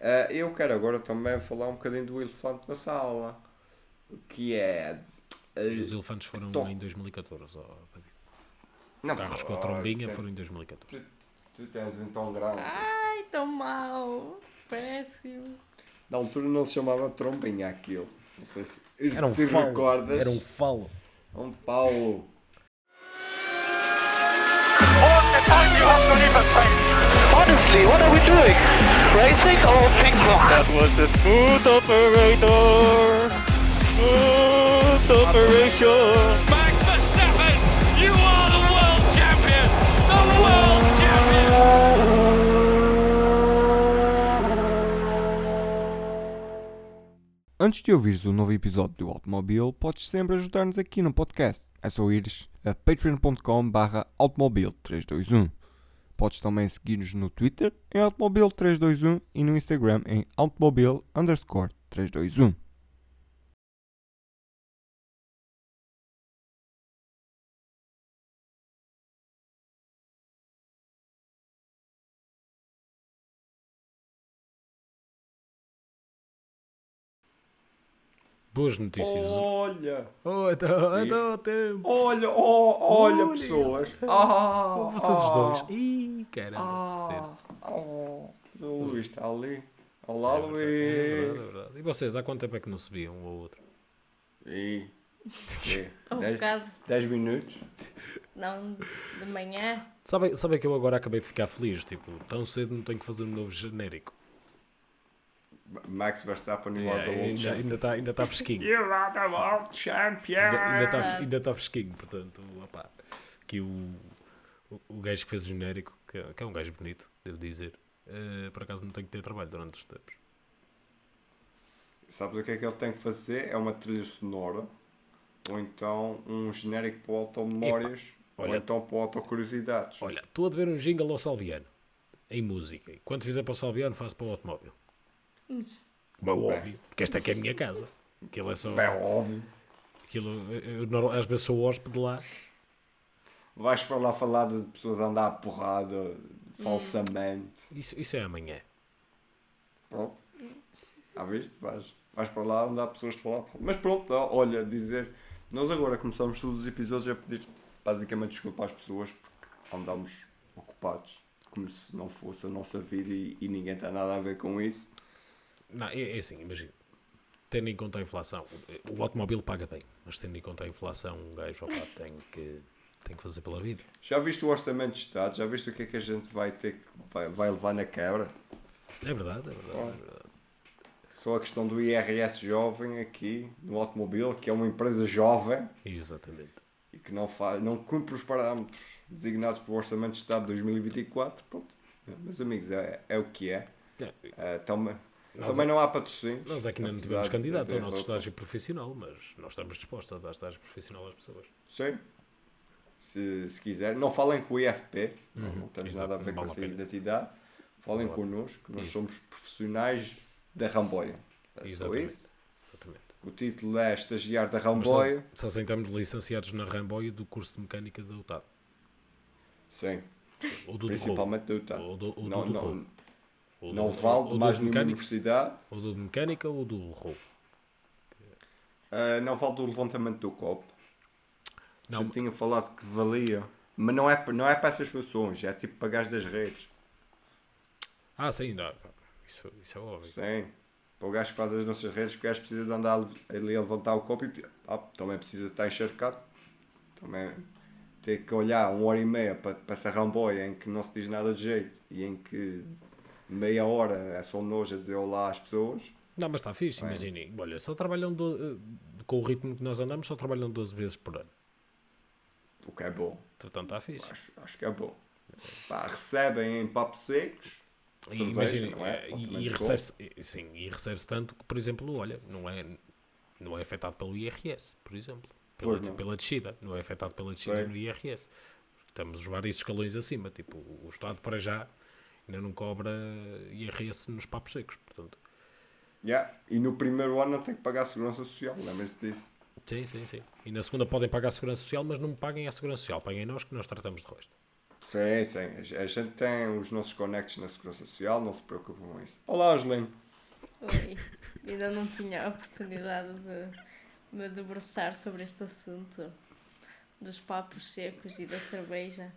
Ah, eu quero agora também falar um bocadinho do elefante na sala, que é. ah, Os elefantes foram em 2014. ó, David. não, Carros com a oh, trombinha tu foram em 2014. tens- Tu tens um tão grande. Ai, tão mau. Péssimo. Na altura não se chamava trombinha aquilo. Não sei se. Era um falo. recordas? Era um falo. Um Paulo. All the time you have to leave a train. Honestly, what are we doing? Racing or ping pong? That was a smooth operator. Smooth operation. Max Verstappen, you are the world champion. The world champion. Antes de ouvires o novo episódio do Automóvel, podes sempre ajudar-nos aqui no podcast. É só ires a patreon.com barra automóvel321. Podes também seguir-nos no Twitter em automóvel321 e no Instagram em underscore 321. Boas notícias. Olha! Oh, então, então, tempo. Olha! Oh, olha, Olha. pessoas! Ah, Vocês os ah, dois. Ih, caramba. Ah, oh, o Luís está ali. Olá, É é Luís! verdade, é verdade. E vocês, há quanto tempo é que não se viam um ao outro? E, Um dez, bocado. dez minutos. Não, de manhã. Sabem sabe que eu agora acabei de ficar feliz? Tipo, tão cedo não tenho que fazer um novo genérico. Max Verstappen no Yeah, lado do ainda ainda está ainda tá fresquinho. You are the world champion! Ainda ainda está ainda tá fresquinho, portanto, opá, que o, o, o gajo que fez o genérico, que, é- que é um gajo bonito, devo dizer, eh, por acaso não tenho que ter trabalho durante os tempos. Sabes o que é que ele tem que fazer? É uma trilha sonora, ou então um genérico para o Automemórias, ou olha- então para o Autocuriosidades. Olha, estou a dever um jingle ao Salviano, em música, e quando fizer para o Salviano faço para o automóvel. É óbvio, porque esta aqui é a minha casa. Aquilo é só. É óbvio. Aquilo, eu, às vezes sou hóspede lá. Vais para lá falar de pessoas a andar a porrada falsamente. Isso, isso é amanhã. Pronto. Já viste? Vais, vais para lá onde há pessoas que falam. Mas pronto, olha, dizer. Nós agora começamos todos os episódios a pedir basicamente desculpa às pessoas porque andamos ocupados. Como se não fosse a nossa vida e, e ninguém tem nada a ver com isso. Não, é, é assim, imagina. Tendo em conta a inflação, o automóvel paga bem, mas tendo em conta a inflação, um gajo opá, tem, que, tem que fazer pela vida. Já viste o orçamento de Estado? Já viste o que é que a gente vai ter que vai, vai levar na quebra? É verdade, é verdade. É verdade. Só a questão do IRS jovem aqui no automóvel, que é uma empresa jovem Exatamente. e que não, faz, não cumpre os parâmetros designados pelo Orçamento de Estado de 2024. Pronto, meus amigos, é, é o que é. É, Eh, também Nós também é- não há patrocínios. Nós aqui não tivemos candidatos ao nosso estágio profissional, mas nós estamos dispostos a dar estágio profissional às pessoas. Sim. Se, se quiser. Não falem com o IFP, não, não temos Exato, nada a ver não com vale a essa identidade. Falem Não vale. connosco, nós Isso. somos profissionais da Ramboia. É Exatamente. isso. Exatamente. O título é Estagiário da Mas só, Ramboia. só aceitamos licenciados na Ramboia do curso de mecânica da UTAD. Sim, Ou do principalmente da UTA. Ou do, ou Não, do, do não, Rolo. Ou não do- vale ou de do mais nenhuma mecânica, universidade. Ou do de mecânica ou do rolo. Uh, não vale do levantamento do copo. Não, Já tinha falado que valia. Mas não é, não é para essas funções, é tipo para gás das redes. Ah, sim, não, isso, isso é óbvio. Sim. Para o gajo que faz as nossas redes, o gajo precisa de andar ali a levantar o copo e ah, também precisa de estar encharcado. Também ter que olhar uma hora e meia para, para essa ramboia em que não se diz nada de jeito e em que meia hora é só nojo a dizer olá às pessoas. Não, mas está fixe, Bem. imaginem. Olha, só trabalham, do, eh, com o ritmo que nós andamos, só trabalham 12 vezes por ano. O que é bom. Portanto, está fixe. Acho, acho que é bom. Pá, recebem em papos secos. E, não é? eh, Altamente e, e recebe-se sim, e recebe-se tanto que, por exemplo, olha, não é, não é afetado pelo IRS, por exemplo. Pela, pela descida, não é afetado pela descida Sei. no IRS. Estamos vários escalões acima, tipo, o Estado para já ainda não cobra IRS nos papos secos, portanto. Yeah. E no primeiro ano não tem que pagar a segurança social, lembrem-se disso. Sim, sim, sim. E na segunda podem pagar a segurança social, mas não me paguem a segurança social, paguem nós que nós tratamos de resto. Sim, sim. A gente tem os nossos connects na Segurança Social, não se preocupem com isso. Olá, Angelino. Oi. Ainda não tinha a oportunidade de me debruçar sobre este assunto dos papos secos e da cerveja.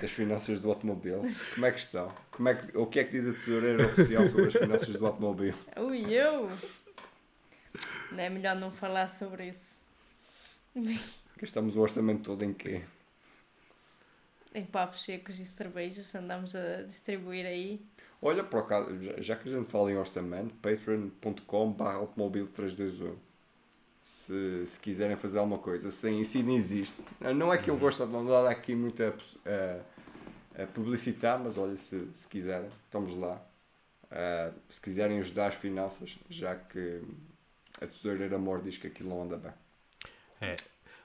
Das finanças do automóvel. Como é que estão? Como é que, o que é que diz a tesoureira oficial sobre as finanças do automóvel? Ui, eu! Não é melhor não falar sobre isso. Gastamos o orçamento todo em quê? Em papos secos e cervejas andamos a distribuir aí. Olha, por acaso, já- que a gente fala em orçamento, patreon.com barra automóvel 321. Se, se quiserem fazer alguma coisa, sem isso não existe. Não é que eu gosto de não dar aqui muita a, a publicitar, mas olha, se, se quiserem, estamos lá. Ah, se quiserem ajudar as finanças, já que a tesoureira Amor diz que aquilo não anda bem. É.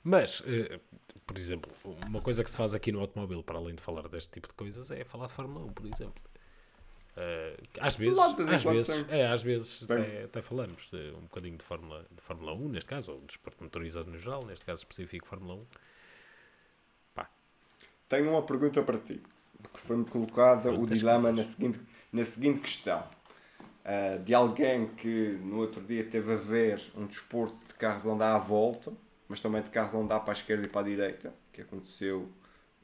Mas, eh, por exemplo, uma coisa que se faz aqui no automóvel, para além de falar deste tipo de coisas, é falar de Fórmula 1, por exemplo. Eh, às vezes, às vezes, é, às vezes até, até falamos de um bocadinho de Fórmula, de Fórmula 1, neste caso, ou de desporto motorizado no geral, neste caso específico Fórmula 1. Pá, Tenho uma pergunta para ti, que foi-me colocada o dilema na seguinte, na seguinte questão. Ah, de alguém que no outro dia teve a ver um desporto de carros andar à volta, mas também de carros andar para a esquerda e para a direita, que aconteceu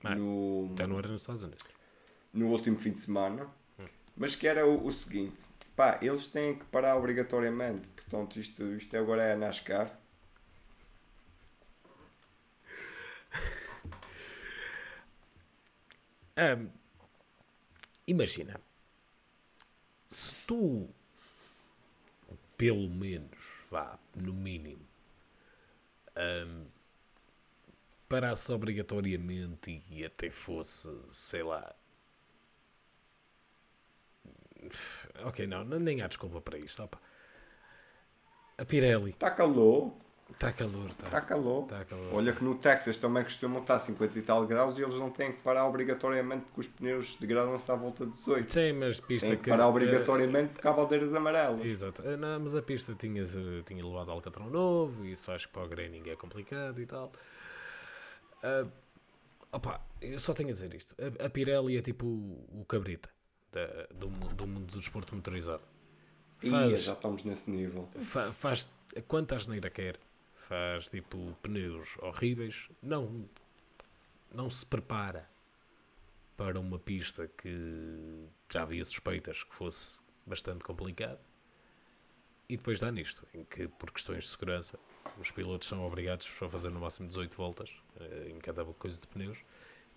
Ah, no, até não era nos Estados Unidos. no último fim de semana, mas que era o, o seguinte, pá, eles têm que parar obrigatoriamente, portanto isto, isto agora é a NASCAR, Ahm, imagina, se tu, pelo menos, vá, no mínimo, ahm, parasse obrigatoriamente e até fosse, sei lá. Ok, não, nem há desculpa para isto. opa. A Pirelli, está calor, está calor, está. está calor. Tá calor. Olha que no Texas também costumam estar 50 e tal graus e eles não têm que parar obrigatoriamente porque os pneus degradam-se à volta de 18. Sim, mas pista Têm que que. parar eh, obrigatoriamente porque há bandeiras amarelas. Exato. Eh, Não, mas a pista tinha, eh, tinha levado Alcatrão novo, e isso acho que para o graining é complicado e tal. Ah, opa, eu só tenho a dizer isto. A, a Pirelli é tipo o, o cabrita da- do, do mundo do desporto motorizado. Ia, Faz, já estamos nesse nível. fa- faz quanta asneira quer. Faz tipo pneus horríveis. Não, não se prepara para uma pista que já havia suspeitas que fosse bastante complicado. E depois dá nisto, em que por questões de segurança os pilotos são obrigados a fazer no máximo 18 voltas eh, em cada coisa de pneus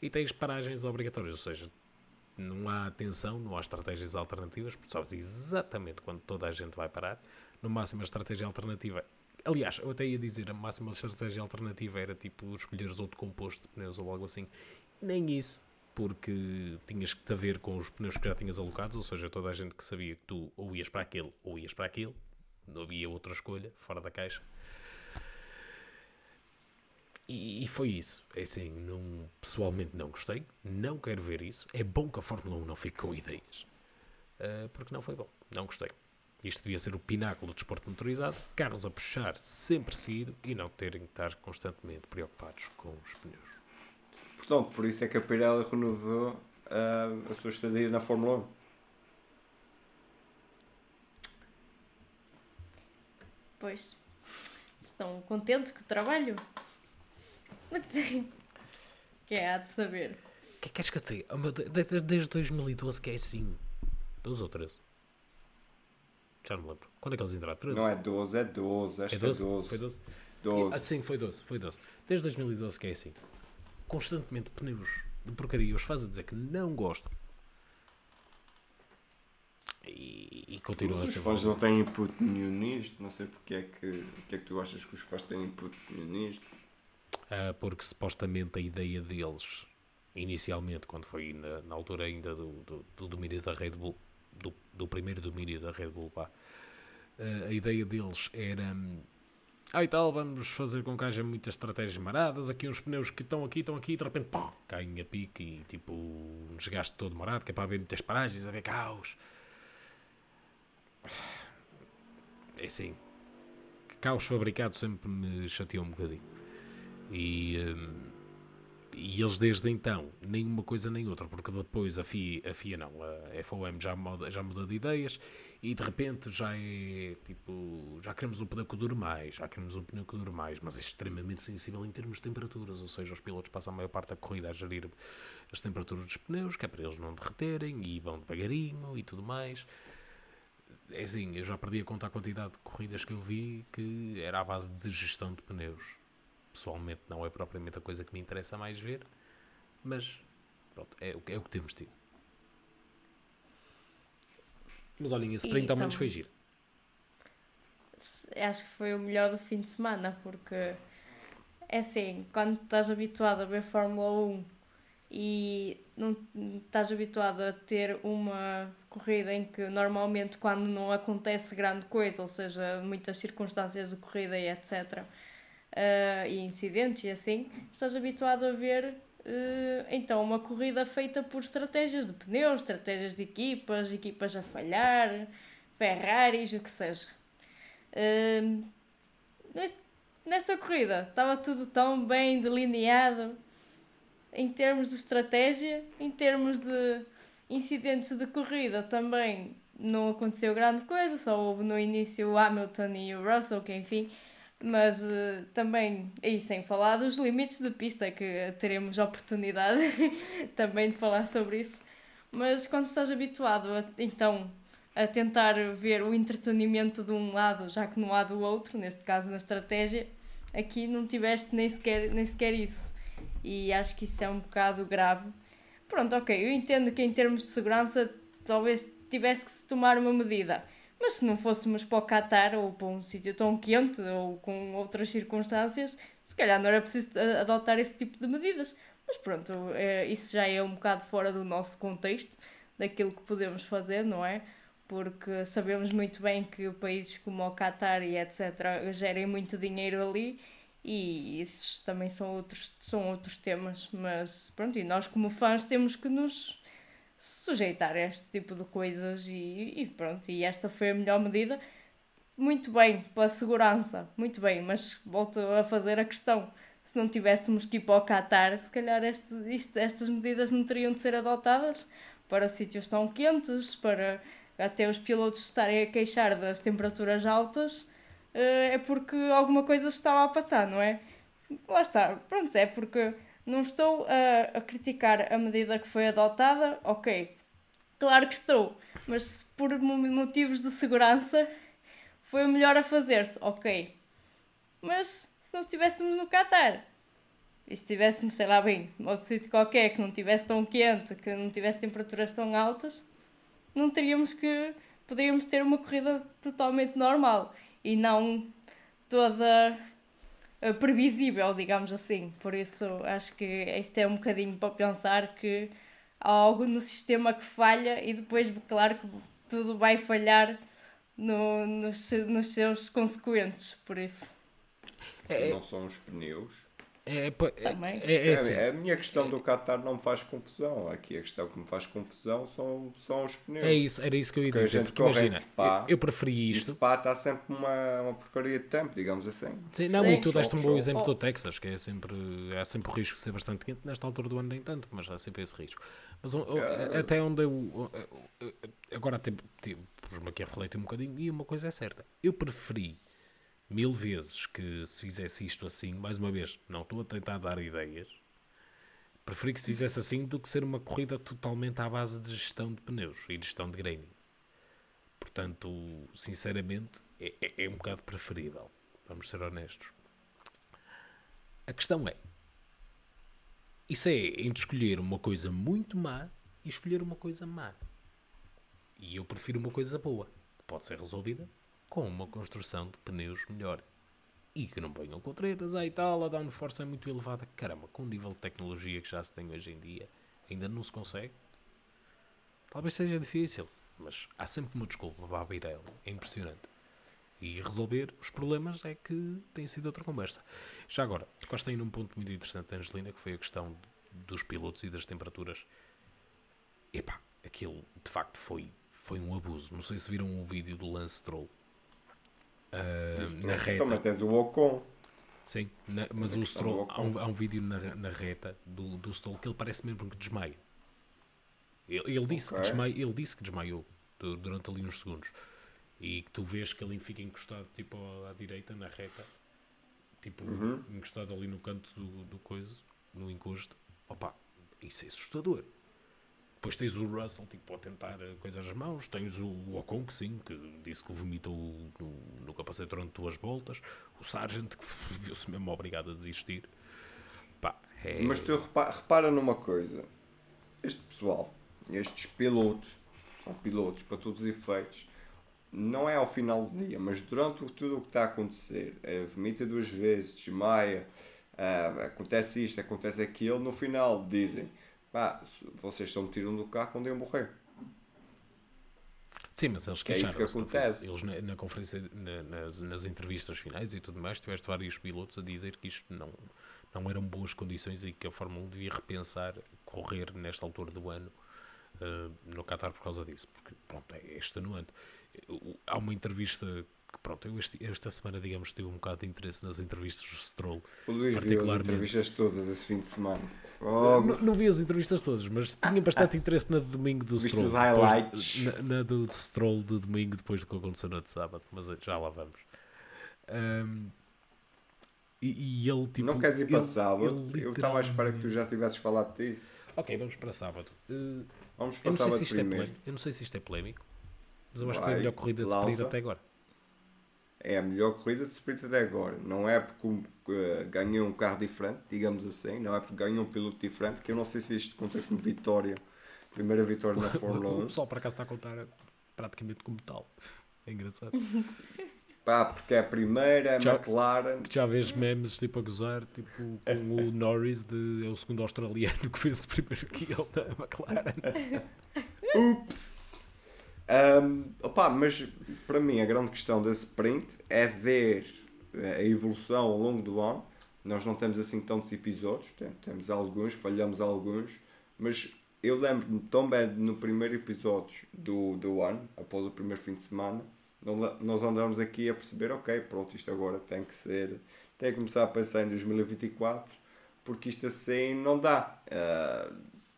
e tens paragens obrigatórias, ou seja, não há atenção, não há estratégias alternativas, porque sabes exatamente quando toda a gente vai parar. No máximo a estratégia alternativa. Aliás, eu até ia dizer a máxima estratégia alternativa era tipo escolheres outro composto de pneus ou algo assim. Nem isso, porque tinhas que te ver com os pneus que já tinhas alocados, ou seja, toda a gente que sabia que tu ou ias para aquele ou ias para aquele, não havia outra escolha fora da caixa. E, e foi isso. É assim, não, pessoalmente não gostei, não quero ver isso. É bom que a Fórmula 1 não fique com ideias, Ah, porque não foi bom, não gostei. Isto devia ser o pináculo do desporto motorizado, carros a puxar sempre seguido e não terem que estar constantemente preocupados com os pneus. Portanto, por isso é que a Pirelli renovou ah, a sua estadia na Fórmula 1. Pois. Estão contentes com o trabalho? Quem há de saber? O que é que queres que eu te diga? Oh, Desde, desde 2012 que é assim. 12 ou 13? Já não me lembro. Quando é que eles entraram? 13? Não é 12, é 12. Esta É 12? é 12. Foi 12? 12. Ah, sim, foi 12, foi 12. Desde 2012 que é assim. Constantemente pneus de porcaria os faz a dizer que não gostam. E, e continua a Os ser fãs não têm input nenhum nisto. Não sei porque é que, porque é que tu achas que os fãs têm input nenhum nisto. Ah, porque supostamente a ideia deles, inicialmente, quando foi na, na altura ainda do, do, do domínio da Red Bull, do, do primeiro domínio da Red Bull, pá, ah, a ideia deles era. Ah, e tal, vamos fazer com que haja muitas estratégias maradas. Aqui uns pneus que estão aqui, estão aqui, e de repente, pá, caem a pique e tipo, um desgaste todo marado, que é para haver muitas paragens, haver caos. É assim, caos fabricado sempre me chateou um bocadinho. E, hum, e eles desde então, nem uma coisa nem outra, porque depois a FIA, a FIA não, a FOM já muda, já mudou de ideias e de repente já é tipo, já queremos um pneu que dure mais, já queremos um pneu que dure mais, mas é extremamente sensível em termos de temperaturas, ou seja, os pilotos passam a maior parte da corrida a gerir as temperaturas dos pneus, que é para eles não derreterem e vão devagarinho e tudo mais. É assim, eu já perdi a conta a quantidade de corridas que eu vi que era à base de gestão de pneus. Pessoalmente não é propriamente a coisa que me interessa mais ver, mas pronto, é, o que- é o que temos tido. Mas olhem, esse sprint ao menos foi giro. acho que foi o melhor do fim de semana, porque é assim, quando estás habituado a ver Fórmula 1 e não estás habituado a ter uma corrida em que normalmente quando não acontece grande coisa, ou seja, muitas circunstâncias de corrida e etc. eh, e incidentes e assim, estás habituado a ver eh, então uma corrida feita por estratégias de pneus, estratégias de equipas, equipas a falhar, Ferraris, o que seja. Hum, neste- nesta corrida estava tudo tão bem delineado em termos de estratégia, em termos de incidentes de corrida também não aconteceu grande coisa, só houve no início o Hamilton e o Russell, que enfim, mas eh, também, e sem falar dos limites de pista, que teremos oportunidade também de falar sobre isso. Mas quando estás habituado a, então a tentar ver o entretenimento de um lado, já que não há do outro, neste caso na estratégia, aqui não tiveste nem sequer, nem sequer isso. E acho que isso é um bocado grave. Pronto, ok, eu entendo que em termos de segurança talvez tivesse que se tomar uma medida. Mas se não fôssemos para o Qatar ou para um sítio tão quente ou com outras circunstâncias, se calhar não era preciso adotar esse tipo de medidas. Mas pronto, é, isso já é um bocado fora do nosso contexto, daquilo que podemos fazer, não é? Porque sabemos muito bem que países como o Qatar e etc. gerem muito dinheiro ali e esses também são outros, são outros temas. Mas pronto, e nós como fãs temos que nos sujeitar a este tipo de coisas e, e pronto, e esta foi a melhor medida. Muito bem, pela segurança, muito bem, mas volto a fazer a questão. Se não tivéssemos que ir para o Qatar, se calhar este, isto- estas medidas não teriam de ser adotadas para sítios tão quentes, para até os pilotos estarem a queixar das temperaturas altas, eh, é porque alguma coisa estava a passar, não é? Lá está, pronto, é porque não estou a, a criticar a medida que foi adotada, ok, claro que estou, mas por mo- motivos de segurança foi o melhor a fazer-se, ok. Mas se não estivéssemos no Qatar e se estivéssemos, sei lá bem, outro sítio qualquer que não estivesse tão quente, que não tivesse temperaturas tão altas, não teríamos que. poderíamos ter uma corrida totalmente normal e não toda previsível, digamos assim. Por isso acho que isto é um bocadinho para pensar que há algo no sistema que falha e depois, claro, que tudo vai falhar no, nos, nos seus consequentes. Por isso, Não são os pneus. É, é, é, Também. é, é assim, É, a minha questão do Qatar não me faz confusão. Aqui a questão que me faz confusão são, são os pneus. é isso, era isso que eu ia Porque a dizer. gente Porque imagina, Spa, eu, eu preferi isto. Spa está sempre uma, uma porcaria de tempo, digamos assim. Sim, não, Sim. e tu deste um bom exemplo do Texas, que é sempre, há sempre o risco de ser bastante quente, nesta altura do ano nem tanto, mas há sempre esse risco. Mas o- o- até onde eu. Agora até tipo, pus-me aqui a refletir um bocadinho e uma coisa é certa. Eu preferi mil vezes que se fizesse isto assim, mais uma vez, não estou a tentar dar ideias, preferi que se fizesse assim do que ser uma corrida totalmente à base de gestão de pneus e de gestão de graining. Portanto, sinceramente, é, é, é um bocado preferível. Vamos ser honestos. A questão é: isso é entre escolher uma coisa muito má e escolher uma coisa má. E eu prefiro uma coisa boa, que pode ser resolvida com uma construção de pneus melhor. E que não venham com tretas, aí tal, a downforce é muito elevada. Caramba, com o nível de tecnologia que já se tem hoje em dia, ainda não se consegue. Talvez seja difícil, mas há sempre uma desculpa para abrir ela. É impressionante. E resolver os problemas é que tem sido outra conversa. Já agora, tocaste aí num ponto muito interessante, Angelina, que foi a questão dos pilotos e das temperaturas. Epá, aquilo de facto foi, foi um abuso. Não sei se viram um vídeo do Lance Stroll ah, na reta. Também tens o Ocon. Sim, na- mas o Stroll, há um, há um vídeo na, na reta do, do Stroll que ele parece mesmo que desmaia. Ele, ele disse, que Ok. desmaia, ele disse que desmaiou du- durante ali uns segundos. E que tu vês que ele fica encostado tipo à direita, na reta, tipo Uhum. encostado ali no canto do, do coiso, no encosto. Opa, isso é assustador. Depois tens o Russell tipo, a tentar eh, coisas as mãos. Tens o Ocon, que sim, que disse que vomitou no, no capacete durante duas voltas. O Sargent, que viu-se mesmo obrigado a desistir. Pá, é... Mas tu repa- repara numa coisa. Este pessoal, estes pilotos, são pilotos para todos os efeitos, não é ao final do dia, mas durante tudo o que está a acontecer, é, vomita duas vezes, desmaia, ah, acontece isto, acontece aquilo, no final dizem, pá, vocês só me tiram do carro quando eu morrer. Sim, mas eles Que é isso que queixaram-se. acontece. Eles na, na conferência, na- nas, nas entrevistas finais e tudo mais, tiveste vários pilotos a dizer que isto não, não eram boas condições e que a Fórmula 1 devia repensar correr nesta altura do ano eh, no Qatar por causa disso, porque pronto, é extenuante. Há uma entrevista que pronto, eu este- esta semana digamos tive um bocado de interesse nas entrevistas do Stroll. O Luís viu as Particularmente. entrevistas todas esse fim de semana. Oh, Não, não vi as entrevistas todas, mas tinha bastante interesse na de domingo do Viste Stroll. os depois- highlights? na, na do Stroll de domingo, depois do que aconteceu na de sábado, mas já lá vamos. Ahm, e, e ele tipo. não queres ir para ele- sábado? ele Eu estava à espera que tu já tivesses falado disso. Ok, vamos para sábado. Uh, Vamos eu, para não sei sábado se isto é primeiro. polémico, eu não sei se isto é polémico, mas eu acho que foi a Vai, melhor corrida de sprint até agora. É a melhor corrida de sprint até agora. Não é porque uh, ganhou um carro diferente, digamos assim. Não é porque ganhou um piloto diferente, que eu não sei se isto conta como vitória. Primeira vitória na Fórmula O 1. pessoal por acaso está a contar praticamente como tal. É engraçado. Pá, porque é a primeira, Já- McLaren. Já vês memes tipo a gozar, tipo com o Norris, de, é o segundo australiano que fez primeiro que ele da McLaren. Um, opá, mas para mim a grande questão desse sprint é ver eh, a evolução ao longo do ano. Nós não temos assim tantos episódios, tem- temos alguns, falhamos alguns, mas eu lembro-me tão bem no primeiro episódio do, do ano, após o primeiro fim de semana, nós- andamos aqui a perceber, ok, pronto, isto agora tem que ser, tem que começar a pensar em 2024, porque isto assim não dá. Ah,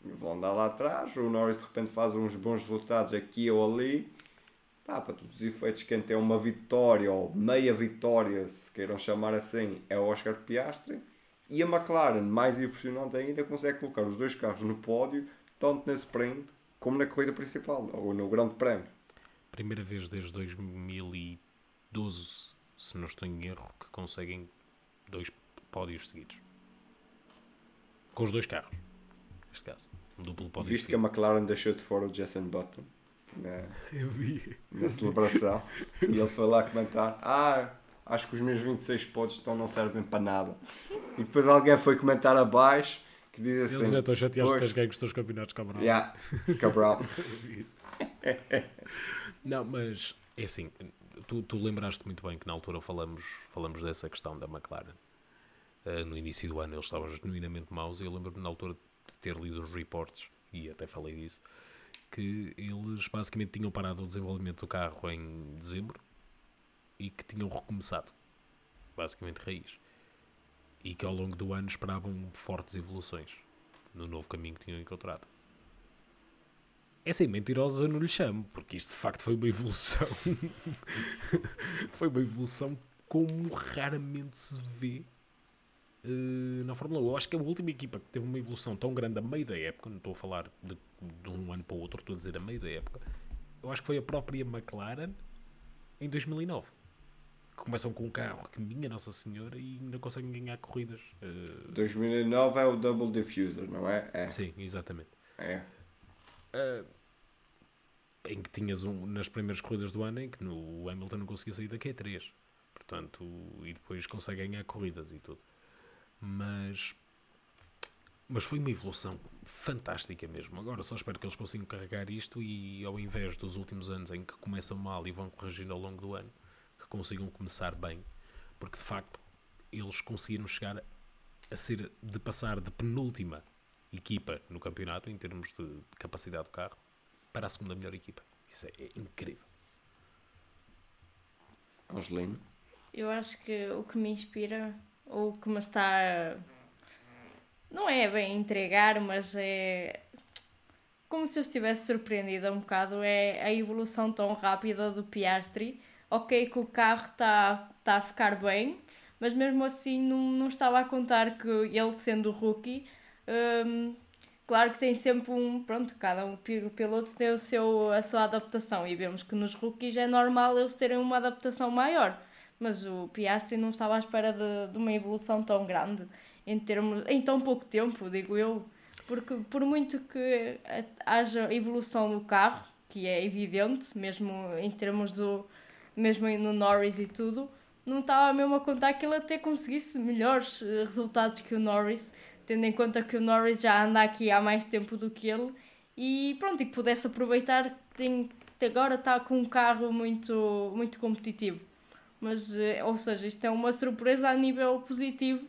vão andar lá atrás, o Norris de repente faz uns bons resultados aqui ou ali, pá, para todos os efeitos, quem tem uma vitória ou meia vitória, se queiram chamar assim, é o Oscar Piastri. E a McLaren, mais impressionante ainda, consegue colocar os dois carros no pódio, tanto na sprint como na corrida principal, ou no Grande Prémio. Primeira vez desde 2012, se não estou em erro, que conseguem dois pódios seguidos. Com os dois carros, neste caso. Um duplo pódio Visto que a. McLaren deixou de fora o Jensen Button na, Eu vi. na celebração e ele foi lá comentar: Ah, acho que os meus 26 pódios então não servem para nada. E depois alguém foi comentar abaixo que diz assim: Eles ainda estão chateados de "Pois, teres ganho os teus campeonatos, cabrão. Yeah, Cabral. Isso. Não, mas é assim, tu, tu lembraste muito bem que na altura falamos, falamos dessa questão da McLaren. Ah, no início do ano eles estavam genuinamente maus e eu lembro-me na altura de ter lido os reportes, e até falei disso, que eles basicamente tinham parado o desenvolvimento do carro em dezembro e que tinham recomeçado, basicamente raiz. E que ao longo do ano esperavam fortes evoluções no novo caminho que tinham encontrado. É assim, mentirosa não lhe chamo, porque isto de facto foi uma evolução. foi uma evolução como raramente se vê eh, na Fórmula 1. Eu acho que a última equipa que teve uma evolução tão grande a meio da época, não estou a falar de, de um ano para o outro, estou a dizer a meio da época, eu acho que foi a própria McLaren em 2009. Que começam com um carro que, minha Nossa Senhora, e ainda conseguem ganhar corridas. Eh, 2009 é o Double Diffuser, não é? É. sim, exatamente. é. em que tinhas um, nas primeiras corridas do ano em que no o Hamilton não conseguia sair da Q3 portanto e depois consegue ganhar corridas e tudo mas mas foi uma evolução fantástica mesmo agora só espero que eles consigam carregar isto e ao invés dos últimos anos em que começam mal e vão corrigindo ao longo do ano que consigam começar bem porque de facto eles conseguiram chegar a ser de passar de penúltima equipa no campeonato em termos de capacidade do carro para a segunda melhor equipa. Isso é, é incrível. Angelino. Eu acho que o que me inspira o que me está. Não é bem entregar, mas é. Como se eu estivesse surpreendida um bocado, é a evolução tão rápida do Piastri. Ok, que o carro está tá a ficar bem, mas mesmo assim não, não estava a contar que ele, sendo rookie, hum, claro que tem sempre um. Pronto, cada um pi- piloto tem o seu, a sua adaptação e vemos que nos rookies é normal eles terem uma adaptação maior. Mas o Piastri não estava à espera de, de uma evolução tão grande em, termos, em tão pouco tempo, digo eu. Porque por muito que haja evolução no carro, que é evidente, mesmo em termos do. mesmo no Norris e tudo, não estava mesmo a contar que ele até conseguisse melhores eh, resultados que o Norris, tendo em conta que o Norris já anda aqui há mais tempo do que ele e pronto, e que pudesse aproveitar que tem, agora está com um carro muito, muito competitivo. Mas, eh, ou seja, isto é uma surpresa a nível positivo,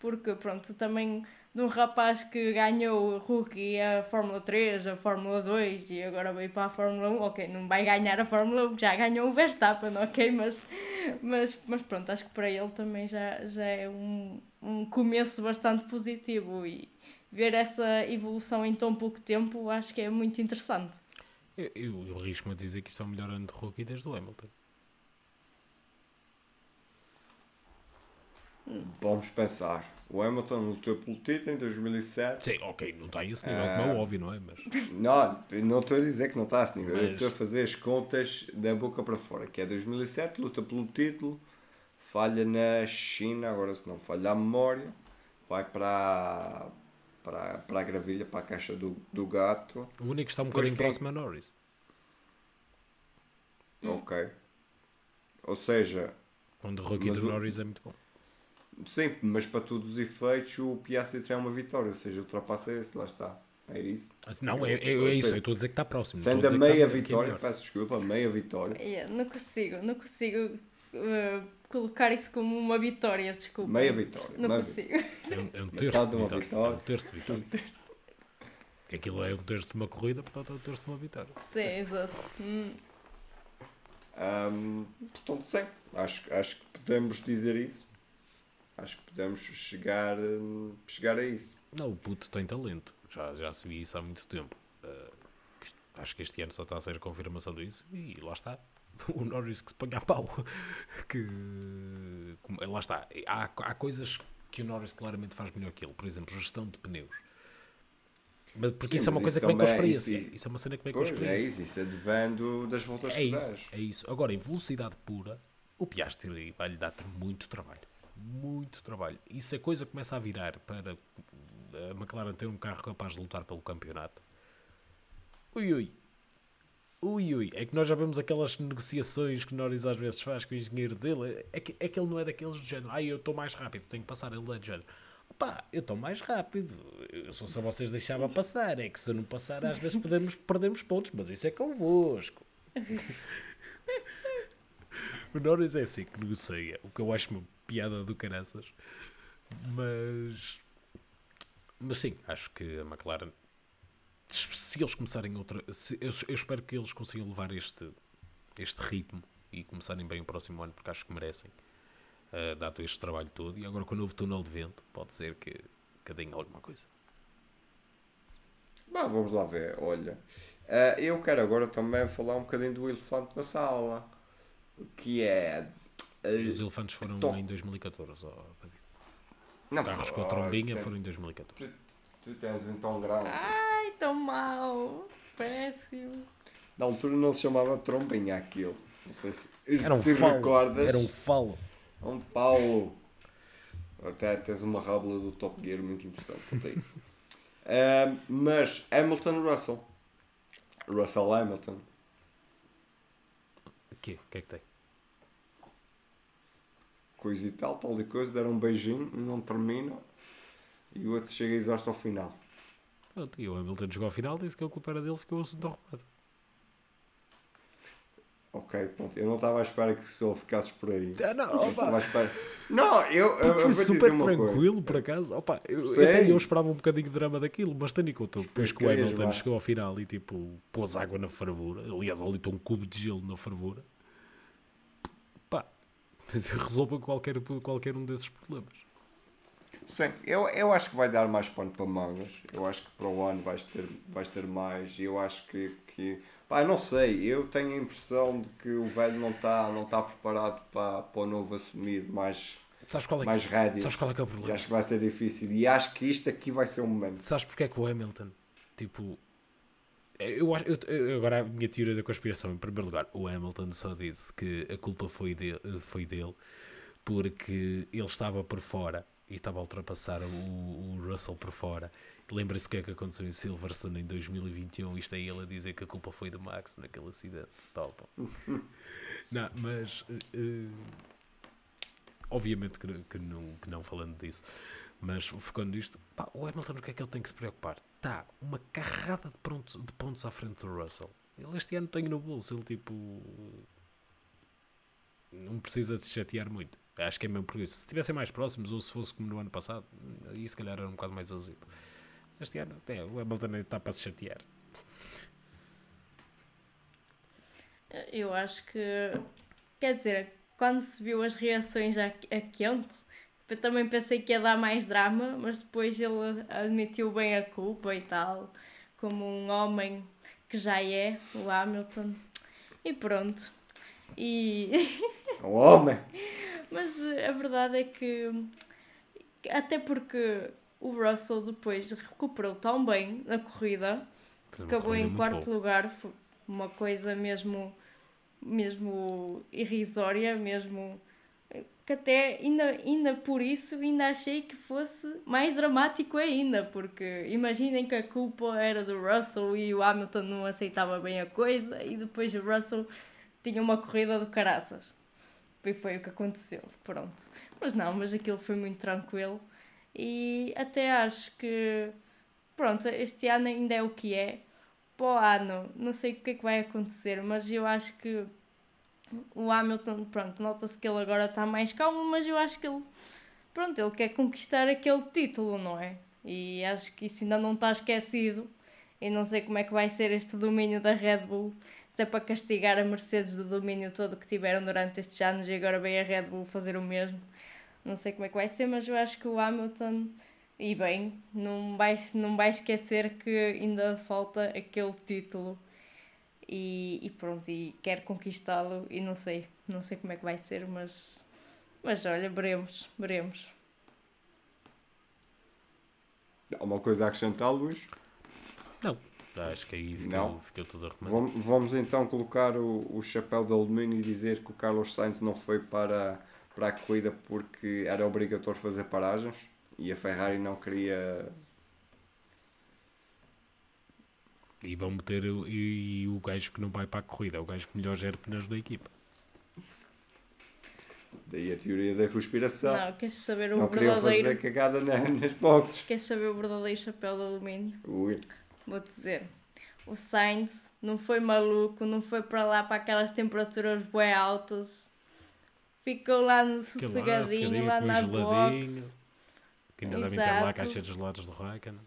porque pronto, também de um rapaz que ganhou o Rookie a Fórmula 3, a Fórmula 2 e agora veio para a Fórmula 1, ok, não vai ganhar a Fórmula 1, já ganhou o Verstappen, ok, mas, mas, mas pronto, acho que para ele também já, já é um, um começo bastante positivo e ver essa evolução em tão pouco tempo acho que é muito interessante. Eu, eu, risco-me a dizer que isto é o melhor ano de rookie desde o Hamilton. Vamos pensar. O Hamilton lutou pelo título em 2007. Sim, ok, não está a esse nível, como é óbvio, não é? Mas Não, não estou a dizer que não está a esse nível. Eu Mas- estou a fazer as contas da boca para fora. Que é 2007, luta pelo título, falha na China, agora se não falha a memória, vai para, para, para a gravilha, para a caixa do, do gato. o único que está um bocadinho quem- próximo é Norris. Ok. Ou seja, Onde o Mas do Norris é muito bom. Sim, mas para todos os efeitos, o Piastri é uma vitória. Ou seja, ultrapassa esse, lá está. É isso. Mas Não, é, é, é isso, eu estou a dizer que está próximo. Sendo a meia está- é vitória, melhor. peço desculpa, meia vitória. Yeah, não consigo, não consigo uh, colocar isso como uma vitória, desculpa. Meia vitória. Não meia consigo. É um, é um terço de vitória. vitória. É um terço de vitória. Aquilo é um terço de uma corrida, portanto é um terço de uma vitória. Sim, exato. Hum, Ahm, portanto, sim, acho, acho que podemos dizer isso. Acho que podemos chegar, hum, chegar a isso. Não, o puto tem talento. Já, já se viu isso há muito tempo. Uh, acho que este ano só está a ser a confirmação disso. E lá está. O Norris que se põe a pau. Que, lá está. Há, há coisas que o Norris claramente faz melhor que ele. Por exemplo, gestão de pneus. Mas porque Sim, isso é uma coisa que vem com a também- experiência. isso- Isso, é uma cena que vem com a Pois, é experiência. isso, isso advém das voltas É que isso, dás. é isso. Agora, em velocidade pura, o Piastri vai-lhe dar muito trabalho. Muito trabalho. E se a coisa começa a virar para a McLaren ter um carro capaz de lutar pelo campeonato, ui ui. Ui ui. É que nós já vemos aquelas negociações que Norris às vezes faz com o engenheiro dele. É que, é que ele não é daqueles do género. Ah, eu estou mais rápido, tenho que passar. Ele é do género. Pá, eu estou mais rápido. Eu só se vocês deixavam passar. É que se eu não passar, às vezes podemos, perdemos pontos. Mas isso é convosco. O Norris é assim que negocia, o que eu acho piada do caraças. Mas. Mas sim, acho que a McLaren. Se eles começarem outra. se- eu, eu espero que eles consigam levar este, este ritmo e começarem bem o próximo ano, porque acho que merecem. Uh, dado este trabalho todo. E agora com o novo túnel de vento, pode ser que, que deem alguma coisa. Bah, vamos lá ver, olha. Ah, eu quero agora também falar um bocadinho do elefante na sala. Que é. Os elefantes foram Tom. em 2014. ó, David. não, Carros com a ah, trombinha tu- foram em 2014. Tu, tu tens um tão grande. Ai, tão mau. Péssimo. Na altura não se chamava trombinha aquilo. Não sei se Era um te falo. recordas. Era um falo. Um Paulo. Até tens uma rábula do Top Gear muito interessante isso. Ah, mas Hamilton Russell. Russell Hamilton. O quê? O que é que tem? Coisa e tal, tal e coisa, deram um beijinho, não termina e o outro chega exausto ao final. Pronto, e o Hamilton chegou ao final, disse que a culpa era dele, ficou o assunto arrumado. Ok, pronto. Eu não estava à espera que só ficasses por aí. Ah, não, Eu estava à espera. Não, eu, eu, eu foi super uma coisa. tranquilo, por acaso. Opa, eu, até eu esperava um bocadinho de drama daquilo, mas conta depois que o Querias, Hamilton chegou ao final e tipo pôs água na fervura, aliás, ali um cubo de gelo na fervura, resolva qualquer, qualquer um desses problemas. Sim, eu, eu acho que vai dar mais pano para mangas. Eu acho que para o ano vais ter, vais ter mais. Eu acho que, que. Pá, não sei. Eu tenho a impressão de que o velho não está não tá preparado para, para o novo assumir mais, Sabes qual é, mais que, rédeas. sabes qual é que é o E problema? acho que vai ser difícil. E acho que isto aqui vai ser um momento. Sabes porque é que o Hamilton, tipo, eu acho, eu, eu- agora a minha teoria da conspiração, em primeiro lugar, o Hamilton só disse que a culpa foi, de, foi dele porque ele estava por fora e estava a ultrapassar o, o Russell por fora. Lembra-se o que é que aconteceu em Silverstone em 2021? Isto é ele a dizer que a culpa foi do Max naquele acidente. Top. não, mas eh, obviamente que, que não, que não falando disso, mas focando nisto, pá, o Hamilton o que é que ele tem que se preocupar? Está uma carrada de, pontos de pontos à frente do Russell. Ele este ano tem no bolso, ele tipo não precisa se chatear muito. Acho que é mesmo por isso. Se estivessem mais próximos, ou se fosse como no ano passado, aí se calhar era um bocado mais azedo. Este ano, é, o Hamilton está para se chatear. Eu acho que. Quer dizer, quando se viu as reações a, a quente, eu também pensei que ia dar mais drama, mas depois ele admitiu bem a culpa e tal, como um homem que já é, o Hamilton. E pronto. E. O homem! Mas a verdade é que, até porque o Russell depois recuperou tão bem na corrida, acabou em quarto boa. lugar, foi uma coisa mesmo, mesmo irrisória, mesmo que até ainda, ainda por isso ainda achei que fosse mais dramático ainda, porque imaginem que a culpa era do Russell e o Hamilton não aceitava bem a coisa e depois o Russell tinha uma corrida do caraças. E foi o que aconteceu, pronto. Mas não, mas aquilo foi muito tranquilo e até acho que, pronto, este ano ainda é o que é. Para o ano, não sei o que é que vai acontecer, mas eu acho que o Hamilton, pronto, nota-se que ele agora está mais calmo, mas eu acho que ele, pronto, ele quer conquistar aquele título, não é? E acho que isso ainda não está esquecido. E não sei como é que vai ser este domínio da Red Bull. Se é para castigar a Mercedes do domínio todo que tiveram durante estes anos e agora vem a Red Bull fazer o mesmo. Não sei como é que vai ser, mas eu acho que o Hamilton, e bem, não vai, não vai esquecer que ainda falta aquele título. E, e pronto, e quer conquistá-lo e não sei, não sei como é que vai ser, mas, mas olha, veremos, veremos. Há uma coisa a acrescentar, Luís? Não, acho que aí ficou, Não. ficou tudo arrumado. Vamos, vamos então colocar o, o chapéu de alumínio e dizer que o Carlos Sainz não foi para, para a corrida porque era obrigatório fazer paragens e a Ferrari não queria. E vão meter o, e, e o gajo que não vai para a corrida, é o gajo que melhor gera pneus da equipa. Daí a teoria da conspiração. Não, queres saber o Não verdadeiro? fazer cagada na- nas boxes. Queres saber o verdadeiro chapéu de alumínio? Ui. Vou-te dizer. O Sainz não foi maluco, não foi para lá para aquelas temperaturas bem altas. Ficou lá no sossegadinho, lá na geladinho, box. Que ainda devem ter lá a caixa de gelados do Raikkonen.